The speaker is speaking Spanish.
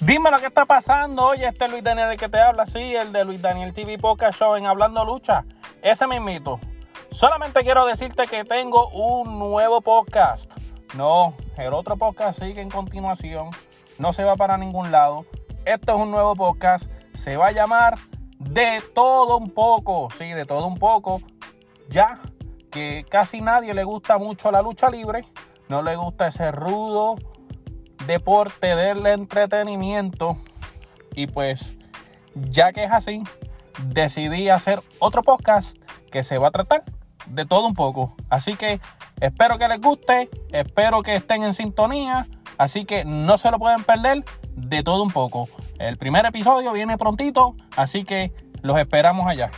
Dime lo que está pasando. Oye, este es Luis Daniel el que te habla, sí, el de Luis Daniel TV Podcast Show en Hablando Lucha. Ese me invito. Solamente quiero decirte que tengo un nuevo podcast. No, el otro podcast sigue en continuación. No se va para ningún lado. Este es un nuevo podcast. Se va a llamar De todo un poco. Sí, de todo un poco. Ya que casi nadie le gusta mucho la lucha libre. No le gusta ese rudo deporte del entretenimiento. Y pues, ya que es así, decidí hacer otro podcast que se va a tratar de todo un poco. Así que espero que les guste, espero que estén en sintonía. Así que no se lo pueden perder de todo un poco. El primer episodio viene prontito, así que los esperamos allá.